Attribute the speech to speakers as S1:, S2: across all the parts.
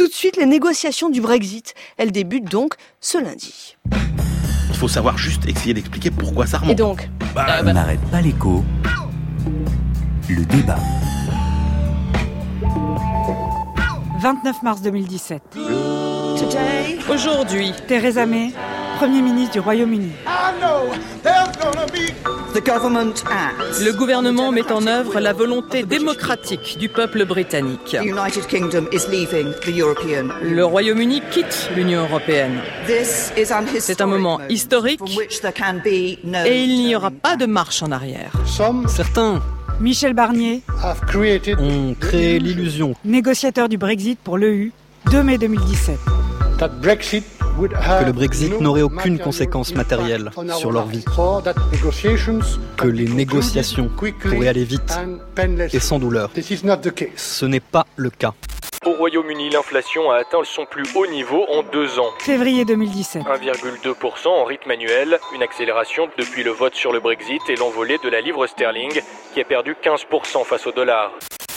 S1: Tout de suite, les négociations du Brexit. Elles débutent donc ce lundi.
S2: Il faut savoir juste essayer d'expliquer pourquoi ça remonte.
S1: Et donc
S3: bah, On n'arrête pas l'écho. Le débat.
S4: 29 mars 2017.
S5: Aujourd'hui,
S4: Theresa May, Premier ministre du Royaume-Uni.
S5: Le gouvernement met en œuvre la volonté démocratique du peuple britannique. Le Royaume-Uni quitte l'Union européenne. C'est un moment historique et il n'y aura pas de marche en arrière.
S6: Certains
S4: Michel Barnier
S6: ont créé l'illusion
S4: négociateur du Brexit pour l'EU, 2 mai 2017.
S6: Que le Brexit n'aurait aucune conséquence matérielle sur leur vie, que les négociations pourraient aller vite et sans douleur. Ce n'est pas le cas.
S7: Au Royaume-Uni, l'inflation a atteint son plus haut niveau en deux ans.
S4: Février 2017.
S7: 1,2% en rythme annuel, une accélération depuis le vote sur le Brexit et l'envolée de la livre sterling qui a perdu 15% face au dollar.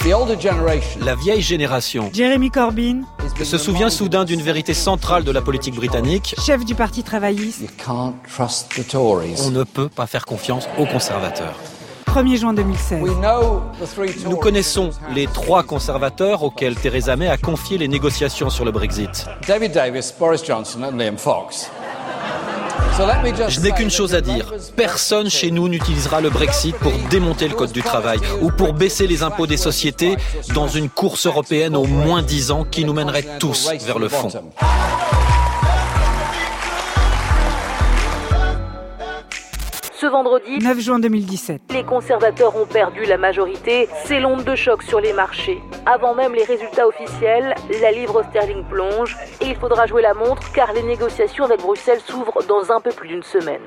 S8: La vieille génération
S4: Jeremy Corbyn
S8: se souvient soudain d'une vérité centrale de la politique britannique.
S4: Chef du Parti travailliste.
S8: On ne peut pas faire confiance aux conservateurs.
S4: 1er juin 2016.
S8: Nous connaissons les trois conservateurs auxquels Theresa May a confié les négociations sur le Brexit.
S9: David Davis, Boris Johnson et Liam Fox.
S8: Je n'ai qu'une chose à dire. Personne chez nous n'utilisera le Brexit pour démonter le Code du travail ou pour baisser les impôts des sociétés dans une course européenne au moins 10 ans qui nous mènerait tous vers le fond.
S10: Ce vendredi,
S4: 9 juin 2017,
S10: les conservateurs ont perdu la majorité. C'est l'onde de choc sur les marchés. Avant même les résultats officiels, la livre sterling plonge et il faudra jouer la montre car les négociations avec Bruxelles s'ouvrent dans un peu plus d'une semaine.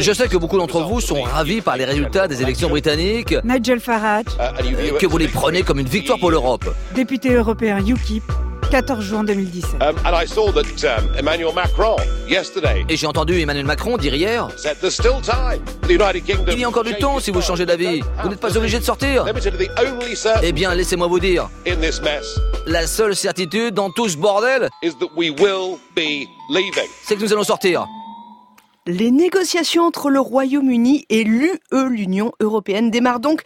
S11: Je sais que beaucoup d'entre vous sont ravis par les résultats des élections britanniques.
S4: Nigel Farage,
S11: que vous les prenez comme une victoire pour l'Europe.
S4: Député européen UKIP, 14 juin 2017.
S12: Um, and I saw that um, Emmanuel Macron yesterday.
S11: Et j'ai entendu Emmanuel Macron dire hier.
S12: Said there's still time. The United Kingdom.
S11: Il y a encore du temps si vous changez d'avis. Vous n'êtes pas obligé de sortir. Eh bien, laissez-moi vous dire.
S12: In this mess.
S11: La seule certitude dans tout ce bordel.
S12: Is that we will be leaving.
S11: C'est que nous allons sortir.
S1: Les négociations entre le Royaume-Uni et l'UE, l'Union européenne, démarrent donc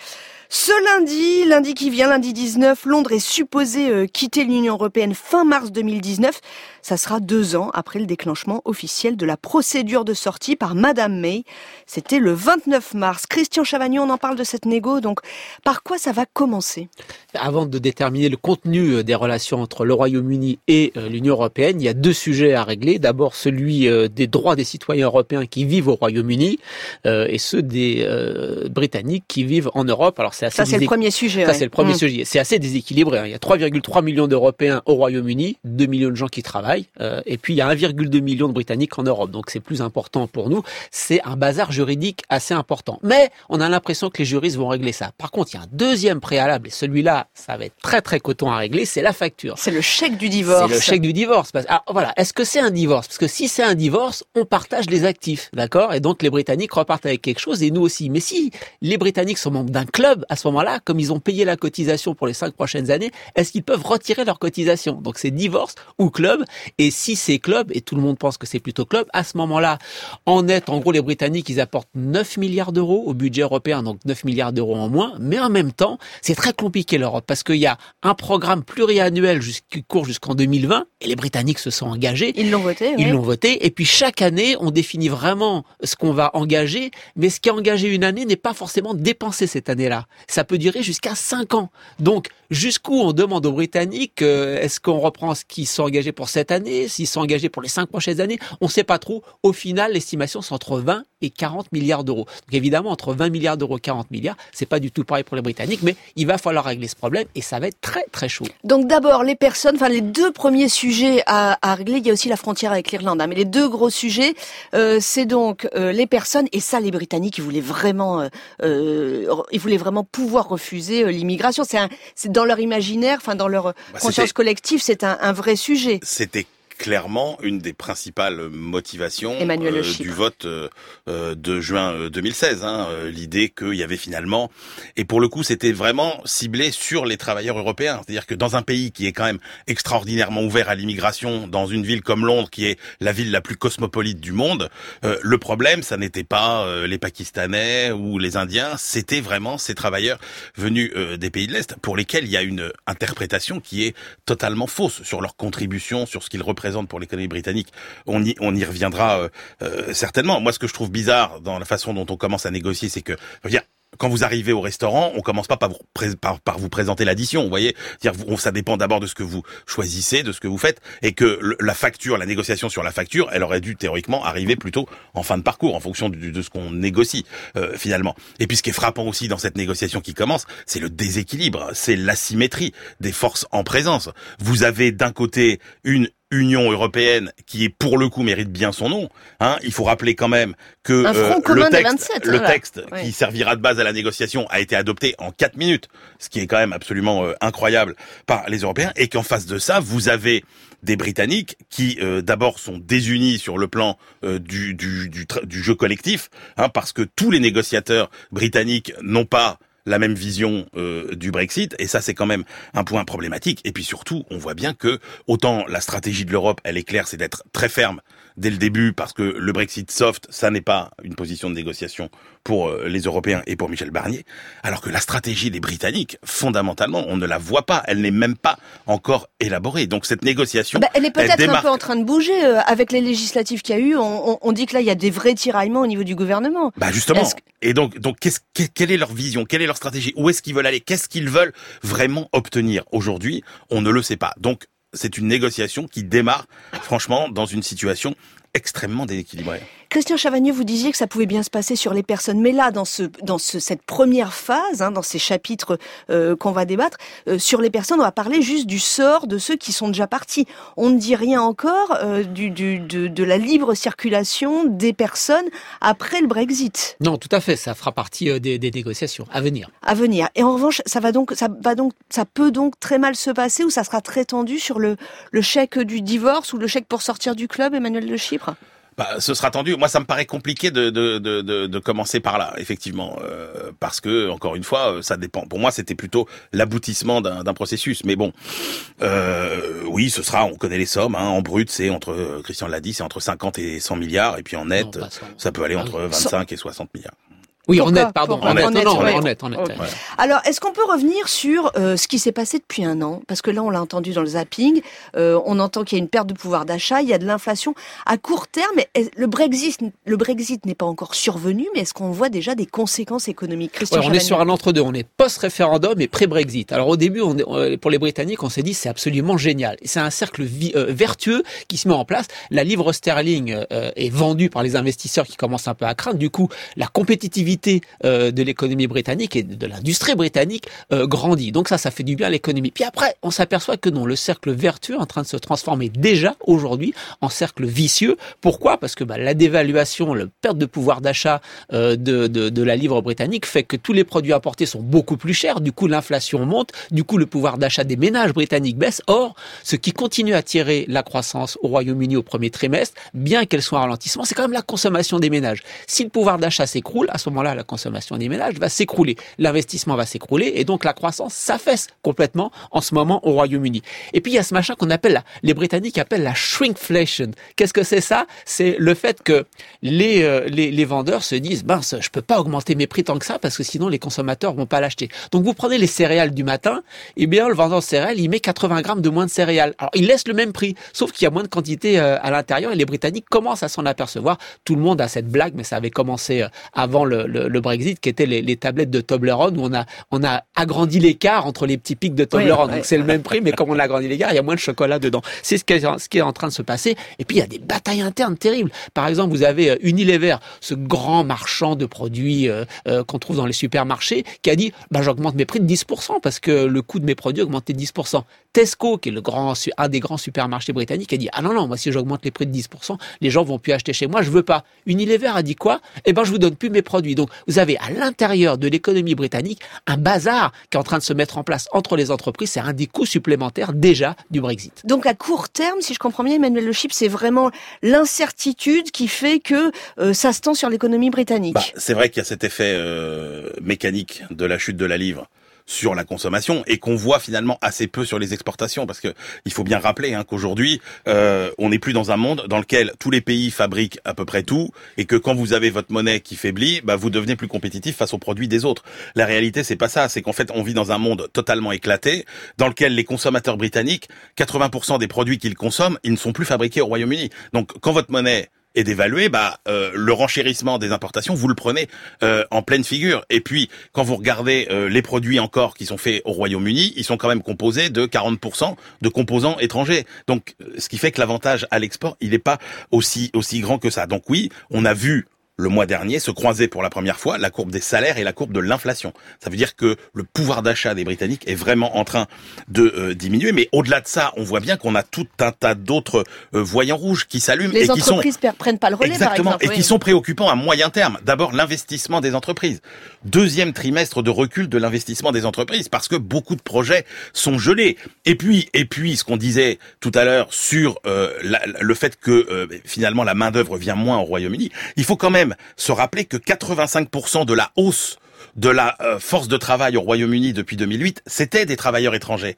S1: ce lundi, lundi qui vient, lundi 19, Londres est supposé euh, quitter l'Union européenne fin mars 2019. Ça sera deux ans après le déclenchement officiel de la procédure de sortie par Madame May. C'était le 29 mars. Christian Chavagnon, on en parle de cette négo. Donc, par quoi ça va commencer?
S13: Avant de déterminer le contenu euh, des relations entre le Royaume-Uni et euh, l'Union européenne, il y a deux sujets à régler. D'abord, celui des droits des citoyens européens qui vivent au Royaume-Uni et ceux des Britanniques qui vivent en Europe.
S1: Alors, c'est assez Ça, c'est le premier sujet.
S13: Ça, c'est le premier mmh. sujet. C'est assez déséquilibré. Hein. Il y a 3,3 millions d'Européens au Royaume-Uni, 2 millions de gens qui travaillent, euh, et puis il y a 1,2 million de Britanniques en Europe. Donc, c'est plus important pour nous. C'est un bazar juridique assez important. Mais on a l'impression que les juristes vont régler ça. Par contre, il y a un deuxième préalable, et celui-là, ça va être très très coton à régler, c'est la facture.
S1: C'est le chèque du divorce.
S13: C'est le chèque du divorce. Alors voilà, est-ce que c'est un divorce? Parce que si c'est un divorce, on partage les actifs, d'accord? Et donc les Britanniques repartent avec quelque chose et nous aussi. Mais si les Britanniques sont membres d'un club, à ce moment-là, comme ils ont payé la cotisation pour les cinq prochaines années, est-ce qu'ils peuvent retirer leur cotisation? Donc c'est divorce ou club. Et si c'est club, et tout le monde pense que c'est plutôt club, à ce moment-là, en net, en gros, les Britanniques, ils apportent 9 milliards d'euros au budget européen, donc 9 milliards d'euros en moins. Mais en même temps, c'est très compliqué l'Europe parce qu'il y a un programme pluriannuel qui court jusqu'en 2020 et les Britanniques se sont engagés.
S1: Ils l'ont voté.
S13: Ils l'ont voté. Et puis chaque année, on définit vraiment ce qu'on va engager, mais ce qui est engagé une année n'est pas forcément dépensé cette année-là. Ça peut durer jusqu'à 5 ans. Donc, jusqu'où on demande aux Britanniques, euh, est-ce qu'on reprend ce qu'ils sont engagés pour cette année, s'ils sont engagés pour les 5 prochaines années On ne sait pas trop. Au final, l'estimation, c'est entre 20 et 40 milliards d'euros. Donc évidemment, entre 20 milliards d'euros et 40 milliards, c'est pas du tout pareil pour les Britanniques, mais il va falloir régler ce problème et ça va être très très chaud.
S1: Donc d'abord, les personnes, enfin les deux premiers sujets à, à, régler, il y a aussi la frontière avec l'Irlande, hein, mais les deux gros sujets, euh, c'est donc euh, les personnes, et ça les Britanniques, ils voulaient vraiment, euh, ils voulaient vraiment pouvoir refuser euh, l'immigration. C'est dans leur imaginaire, enfin dans leur bah, conscience collective, c'est un, un vrai sujet.
S2: C'était clairement une des principales motivations
S1: euh,
S2: du vote euh, euh, de juin 2016. Hein, L'idée qu'il y avait finalement, et pour le coup c'était vraiment ciblé sur les travailleurs européens. C'est-à-dire que dans un pays qui est quand même extraordinairement ouvert à l'immigration, dans une ville comme Londres qui est la ville la plus cosmopolite du monde, le problème ça n'était pas les Pakistanais ou les Indiens, c'était vraiment ces travailleurs venus des pays de l'Est pour lesquels il y a une interprétation qui est totalement fausse sur leur contribution, sur ce qu'ils représentent pour l'économie britannique. On y, on y reviendra euh, euh, certainement. Moi, ce que je trouve bizarre dans la façon dont on commence à négocier, c'est que, dire, quand vous arrivez au restaurant, on commence pas par vous, par, par vous présenter l'addition, vous voyez? dire ça dépend d'abord de ce que vous choisissez, de ce que vous faites, et que la facture, la négociation sur la facture, elle aurait dû théoriquement arriver plutôt en fin de parcours, en fonction de, ce qu'on négocie euh, finalement. Et puis ce qui est frappant aussi dans cette négociation qui commence, c'est le déséquilibre, c'est l'asymétrie des forces en présence. Vous avez d'un côté une Union européenne qui pour le coup mérite bien son nom. Hein, il faut rappeler quand même que
S1: euh,
S2: le texte, le texte qui servira de base à la négociation a été adopté en quatre minutes, ce qui est quand même absolument euh, incroyable par les Européens, et qu'en face de ça, vous avez des Britanniques qui euh, d'abord sont désunis sur le plan du, du, du, du, jeu collectif, hein, parce que tous les négociateurs britanniques n'ont pas la même vision euh, du Brexit, et ça c'est quand même un point problématique. Et puis surtout, on voit bien que autant la stratégie de l'Europe, elle est claire, c'est d'être très ferme dès le début, parce que le Brexit soft, ça n'est pas une position de négociation pour euh, les Européens et pour Michel Barnier, alors que la stratégie des Britanniques, fondamentalement, on ne la voit pas, elle n'est même pas encore élaborée. Donc cette négociation,
S1: bah, elle est peut-être un peu en train de bouger euh, avec les législatives qu'il y a eu. On, on, dit que là, il y a des vrais tiraillements au niveau du gouvernement.
S2: Bah justement. Et donc, donc, quelle est leur vision? Quelle est leur stratégie? Où est-ce qu'ils veulent aller? Qu'est-ce qu'ils veulent vraiment obtenir? Aujourd'hui On ne le sait pas. Donc, c'est une négociation qui démarre, franchement, dans une situation extrêmement déséquilibrée.
S1: Christian Chavagneux, vous disiez que ça pouvait bien se passer sur les personnes, mais là, dans ce, dans ce, cette première phase, hein, dans ces chapitres euh, qu'on va débattre, euh, sur les personnes, on va parler juste du sort de ceux qui sont déjà partis. On ne dit rien encore euh, du, du, de, de, la libre circulation des personnes après le Brexit.
S13: Non, tout à fait, ça fera partie des, des, négociations à venir.
S1: À venir. Et en revanche, ça va donc, ça va donc, ça peut donc très mal se passer ou ça sera très tendu sur le, le chèque du divorce ou le chèque pour sortir du club, Emmanuel de Chypre?
S2: Bah, ce sera tendu. Moi, ça me paraît compliqué de, de, de, de, commencer par là, effectivement, euh, parce que encore une fois, euh, ça dépend. Pour moi, c'était plutôt l'aboutissement d'un processus. Mais bon, euh, oui, ce sera. On connaît les sommes. Hein, en brut, c'est entre Christian l'a dit, c'est entre 50 et 100 milliards, et puis en net, ça peut aller entre 25 et 60 milliards.
S13: Oui, en net, pardon. En net, non, en net, en net.
S1: Alors, est-ce qu'on peut revenir sur euh, ce qui s'est passé depuis un an? Parce que là, on l'a entendu dans le zapping, euh, on entend qu'il y a une perte de pouvoir d'achat, il y a de l'inflation. À court terme, le Brexit, le Brexit n'est pas encore survenu, mais est-ce qu'on voit déjà des conséquences économiques?
S13: Ouais, On est sur un entre-deux, on est post-référendum et pré-Brexit. Alors au début, on est, pour les Britanniques, on s'est dit c'est absolument génial. C'est un cercle euh, vertueux qui se met en place. La livre sterling est vendue par les investisseurs qui commencent un peu à craindre. Du coup, la compétitivité euh, de l'économie britannique et de l'industrie britannique euh, grandit. Donc ça, ça fait du bien à l'économie. Puis après, on s'aperçoit que non, le cercle vertueux est en train de se transformer déjà aujourd'hui en cercle vicieux. Pourquoi? Parce que bah, la dévaluation, la perte de pouvoir d'achat euh, de, de, de la livre britannique fait que tous les produits importés sont beaucoup plus chers. Du coup, l'inflation monte. Du coup, le pouvoir d'achat des ménages britanniques baisse. Or, ce qui continue à tirer la croissance au Royaume-Uni au premier trimestre, bien qu'elle soit en ralentissement, c'est quand même la consommation des ménages. Si le pouvoir d'achat s'écroule, à ce la consommation des ménages va s'écrouler. L'investissement va s'écrouler et donc la croissance s'affaisse complètement en ce moment au Royaume-Uni. Et puis il y a ce machin qu'on appelle, la, les Britanniques appellent la shrinkflation. Qu'est-ce que c'est ça? C'est le fait que les, euh, les, les, vendeurs se disent, ben je peux pas augmenter mes prix tant que ça parce que sinon les consommateurs vont pas l'acheter. Donc vous prenez les céréales du matin, et eh bien le vendeur de céréales, il met 80 grammes de moins de céréales. Alors il laisse le même prix, sauf qu'il y a moins de quantité euh, à l'intérieur et les Britanniques commencent à s'en apercevoir. Tout le monde a cette blague, mais ça avait commencé euh, avant le, le Brexit, qui étaient les, tablettes de Toblerone, où on a, on a agrandi l'écart entre les petits pics de Toblerone. Donc c'est le même prix, mais comme on a agrandi l'écart, il y a moins de chocolat dedans. C'est ce qui, est, ce qui est en train de se passer. Et puis il y a des batailles internes terribles. Par exemple, vous avez euh, Unilever, ce grand marchand de produits euh, euh, qu'on trouve dans les supermarchés, qui a dit bah, j'augmente mes prix de 10% parce que le coût de mes produits a augmenté de 10%. Tesco, qui est le grand, un des grands supermarchés britanniques, a dit ah non non, moi si j'augmente les prix de 10%, les gens vont plus acheter chez moi, je veux pas. Unilever a dit quoi? Eh ben je vous donne plus mes produits. Donc vous avez à l'intérieur de l'économie britannique un bazar qui est en train de se mettre en place entre les entreprises. C'est un des coûts supplémentaires déjà du Brexit.
S1: Donc à court terme, si je comprends bien, Emmanuel Le Chip, c'est vraiment l'incertitude qui fait que euh, ça se tend sur l'économie britannique. Bah,
S2: c'est vrai qu'il y a cet effet euh, mécanique de la chute de la livre sur la consommation et qu'on voit finalement assez peu sur les exportations parce que il faut bien rappeler hein, qu'aujourd'hui euh, on n'est plus dans un monde dans lequel tous les pays fabriquent à peu près tout et que quand vous avez votre monnaie qui faiblit, bah vous devenez plus compétitif face aux produits des autres. La réalité c'est pas ça, c'est qu'en fait on vit dans un monde totalement éclaté dans lequel les consommateurs britanniques, 80% des produits qu'ils consomment, ils ne sont plus fabriqués au Royaume-Uni. Donc quand votre monnaie et d'évaluer bah, euh, le renchérissement des importations, vous le prenez euh, en pleine figure. Et puis, quand vous regardez euh, les produits encore qui sont faits au Royaume-Uni, ils sont quand même composés de 40% de composants étrangers. Donc, ce qui fait que l'avantage à l'export, il n'est pas aussi aussi grand que ça. Donc oui, on a vu le mois dernier se croiser pour la première fois la courbe des salaires et la courbe de l'inflation. Ça veut dire que le pouvoir d'achat des Britanniques est vraiment en train de euh, diminuer. Mais au-delà de ça, on voit bien qu'on a tout un tas d'autres euh, voyants rouges qui s'allument
S1: et
S2: qui
S1: sont prennent pas le relais,
S2: exactement
S1: par exemple,
S2: et qui sont préoccupants à moyen terme. D'abord l'investissement des entreprises. Deuxième trimestre de recul de l'investissement des entreprises parce que beaucoup de projets sont gelés. Et puis et puis ce qu'on disait tout à l'heure sur euh, le fait que finalement la main d'œuvre vient moins au Royaume-Uni, il faut quand même se rappeler que 85% de la hausse de la euh, force de travail au Royaume-Uni depuis 2008, c'était des travailleurs étrangers.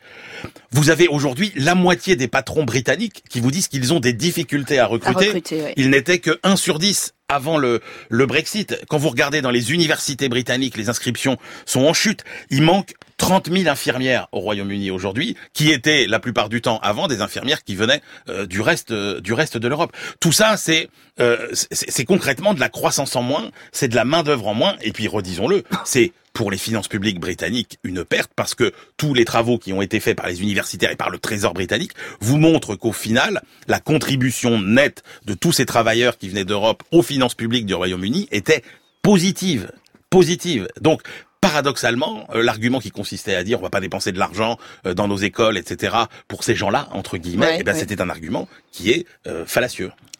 S2: Vous avez aujourd'hui la moitié des patrons britanniques qui vous disent qu'ils ont des difficultés à recruter. Il n'était que 1 sur 10 avant le, le Brexit. Quand vous regardez dans les universités britanniques, les inscriptions sont en chute. Il manque 30 000 infirmières au Royaume-Uni aujourd'hui, qui étaient la plupart du temps avant des infirmières qui venaient euh, du reste euh, du reste de l'Europe. Tout ça, c'est euh, c'est concrètement de la croissance en moins, c'est de la main d'œuvre en moins, et puis redisons-le, c'est pour les finances publiques britanniques une perte parce que tous les travaux qui ont été faits par les universitaires et par le Trésor britannique vous montrent qu'au final, la contribution nette de tous ces travailleurs qui venaient d'Europe aux finances publiques du Royaume-Uni était positive positive. Donc, paradoxalement, euh, l'argument qui consistait à dire on va pas dépenser de l'argent euh, dans nos écoles, etc. pour ces gens-là, entre guillemets, eh ben, c'était un argument qui est euh,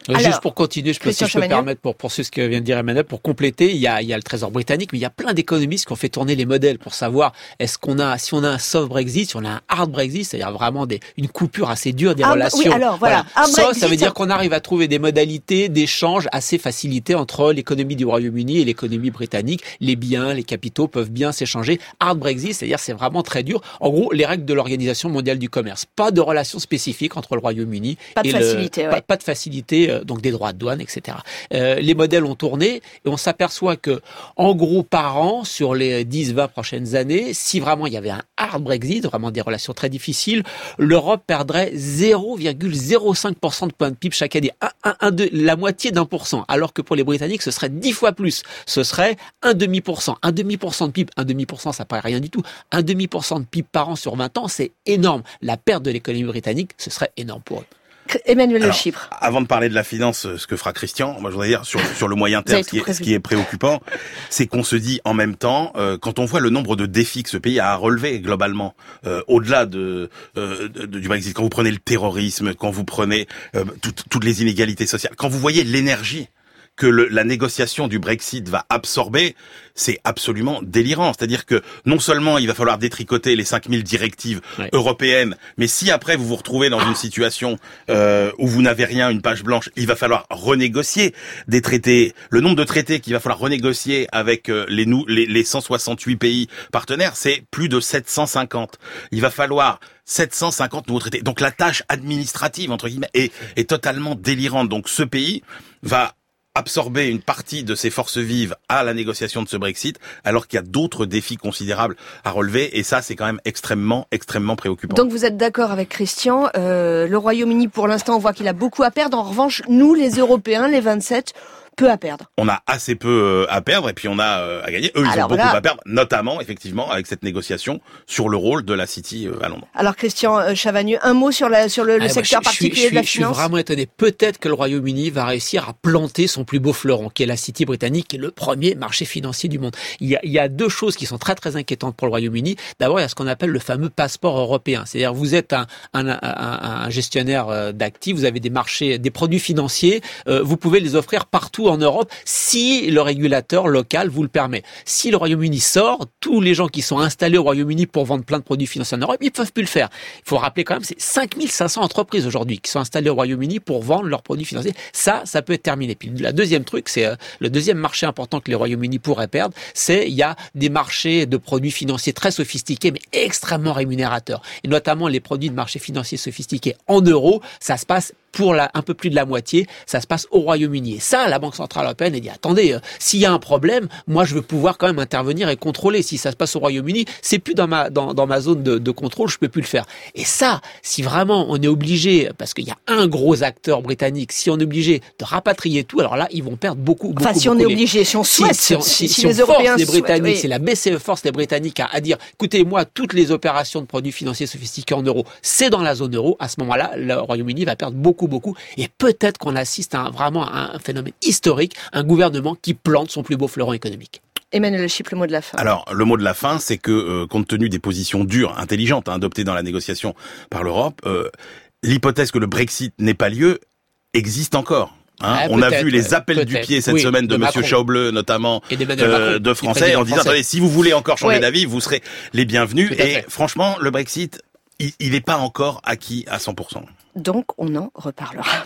S13: Juste pour continuer, je peux, si je peux permettre, pour poursuivre ce que vient de dire Emmanuel, pour compléter, il y a, il y a le Trésor britannique, mais il y a plein d'économistes qui ont fait tourner les modèles pour savoir est-ce qu'on a, si on a un soft Brexit, si on a un hard Brexit, c'est-à-dire vraiment des, une coupure assez dure des relations.
S1: Oui, alors voilà.
S13: Ça, ça veut dire qu'on arrive à trouver des modalités d'échange assez facilitées entre l'économie du Royaume-Uni et l'économie britannique. Les biens, les capitaux peuvent bien s'échanger. Hard Brexit, c'est-à-dire c'est vraiment très dur. En gros, les règles de l'Organisation mondiale du commerce. Pas de relations spécifiques entre le Royaume-Uni et
S1: facilité,
S13: le, pas, de facilité, euh, donc des droits de douane, etc. Euh, les modèles ont tourné et on s'aperçoit que, en gros, par an, sur les 10-20 prochaines années, si vraiment il y avait un hard Brexit, vraiment des relations très difficiles, l'Europe perdrait 0,05% de points de PIB chaque année, un, la moitié d'un pour cent, alors que pour les Britanniques, ce serait 10 fois plus. Ce serait un demi pour cent. Un demi pour cent de PIB, un demi pour cent, ça paraît rien du tout. Un demi pour cent de PIB par an sur 20 ans, c'est énorme. La perte de l'économie britannique, ce serait énorme pour eux.
S1: Emmanuel Le Chypre.
S2: Avant de parler de la finance, ce que fera Christian, moi je voudrais dire sur, sur le moyen terme, ce qui, est, ce qui est préoccupant, c'est qu'on se dit en même temps, euh, quand on voit le nombre de défis que ce pays a à relever globalement, euh, au-delà de, euh, de, du Brexit, quand vous prenez le terrorisme, quand vous prenez toutes les inégalités sociales, quand vous voyez l'énergie que le, la négociation du Brexit va absorber, c'est absolument délirant. C'est-à-dire que non seulement il va falloir détricoter les 5000 directives européennes, mais si après vous vous retrouvez dans une situation euh, où vous n'avez rien, une page blanche, il va falloir renégocier des traités. Le nombre de traités qu'il va falloir renégocier avec euh, les, nous, les, les 168 pays partenaires, c'est plus de 750. Il va falloir 750 nouveaux traités. Donc la tâche administrative, entre guillemets, est, est totalement délirante. Donc ce pays va absorber une partie de ses forces vives à la négociation de ce Brexit, alors qu'il y a d'autres défis considérables à relever, et ça, c'est quand même extrêmement, extrêmement préoccupant.
S1: Donc vous êtes d'accord avec Christian, euh, le Royaume-Uni, pour l'instant, on voit qu'il a beaucoup à perdre. En revanche, nous, les Européens, les 27, peu à perdre.
S2: On a assez peu euh, à perdre et puis on a euh, à gagner. Eux, ils ont beaucoup à perdre, notamment effectivement avec cette négociation sur le rôle de la City euh, à Londres.
S1: Alors Christian Chavagneux, un mot sur, la, sur le, ah, secteur particulier
S13: de
S1: la
S13: finance. Je suis vraiment étonné. Peut-être que le Royaume-Uni va réussir à planter son plus beau fleuron, qui est la City britannique, qui est le premier marché financier du monde. Il y a, il y a deux choses qui sont très très inquiétantes pour le Royaume-Uni. D'abord, il y a ce qu'on appelle le fameux passeport européen. C'est-à-dire, vous êtes un, un, un, un gestionnaire d'actifs, vous avez des marchés, des produits financiers, vous pouvez les offrir partout en Europe si le régulateur local vous le permet. Si le Royaume-Uni sort, tous les gens qui sont installés au Royaume-Uni pour vendre plein de produits financiers en Europe, ils peuvent plus le faire. Il faut rappeler quand même, c'est 5500 entreprises aujourd'hui qui sont installées au Royaume-Uni pour vendre leurs produits financiers. Ça, ça peut être terminé. Puis la deuxième truc, c'est euh, le deuxième marché important que les Royaume-Uni pourraient perdre, c'est il y a des marchés de produits financiers très sophistiqués mais extrêmement rémunérateurs. Et notamment les produits de marché financiers sophistiqués en euros, ça se passe pour la, un peu plus de la moitié, ça se passe au Royaume-Uni. Et ça, la Banque Centrale Européenne, elle dit, attendez, euh, s'il y a un problème, moi, je veux pouvoir quand même intervenir et contrôler. Si ça se passe au Royaume-Uni, c'est plus dans ma, dans, dans ma zone de, de, contrôle, je peux plus le faire. Et ça, si vraiment on est obligé, parce qu'il y a un gros acteur britannique, si on est obligé de rapatrier tout, alors là, ils vont perdre beaucoup, beaucoup.
S1: Enfin, si on est obligé, si on souhaite,
S13: si, si, si, les Européens les Britanniques, c'est la BCE force les Britanniques à, à dire, écoutez, moi, toutes les opérations de produits financiers sophistiqués en euros, c'est dans la zone euro. À ce moment-là, le Royaume-Uni va perdre beaucoup, beaucoup. Et peut-être qu'on assiste à un, vraiment à un phénomène historique, un gouvernement qui plante son plus beau fleuron économique.
S1: Emmanuel Chip, le mot de la fin.
S2: Alors, le mot de la fin, c'est que, euh, compte tenu des positions dures, intelligentes, hein, adoptées dans la négociation par l'Europe, euh, l'hypothèse que le Brexit n'ait pas lieu existe encore. Hein,
S13: Ouais,
S2: on a vu les appels du pied cette
S13: Oui,
S2: semaine de,
S13: de
S2: Monsieur. Schauble, notamment
S13: Et
S2: euh,
S13: Macron,
S2: de Français, en disant attendez, si vous voulez encore changer
S1: Ouais.
S2: d'avis, vous serez les bienvenus. Et
S13: fait.
S2: franchement, le Brexit, il n'est pas encore acquis à 100%.
S1: Donc, on en reparlera.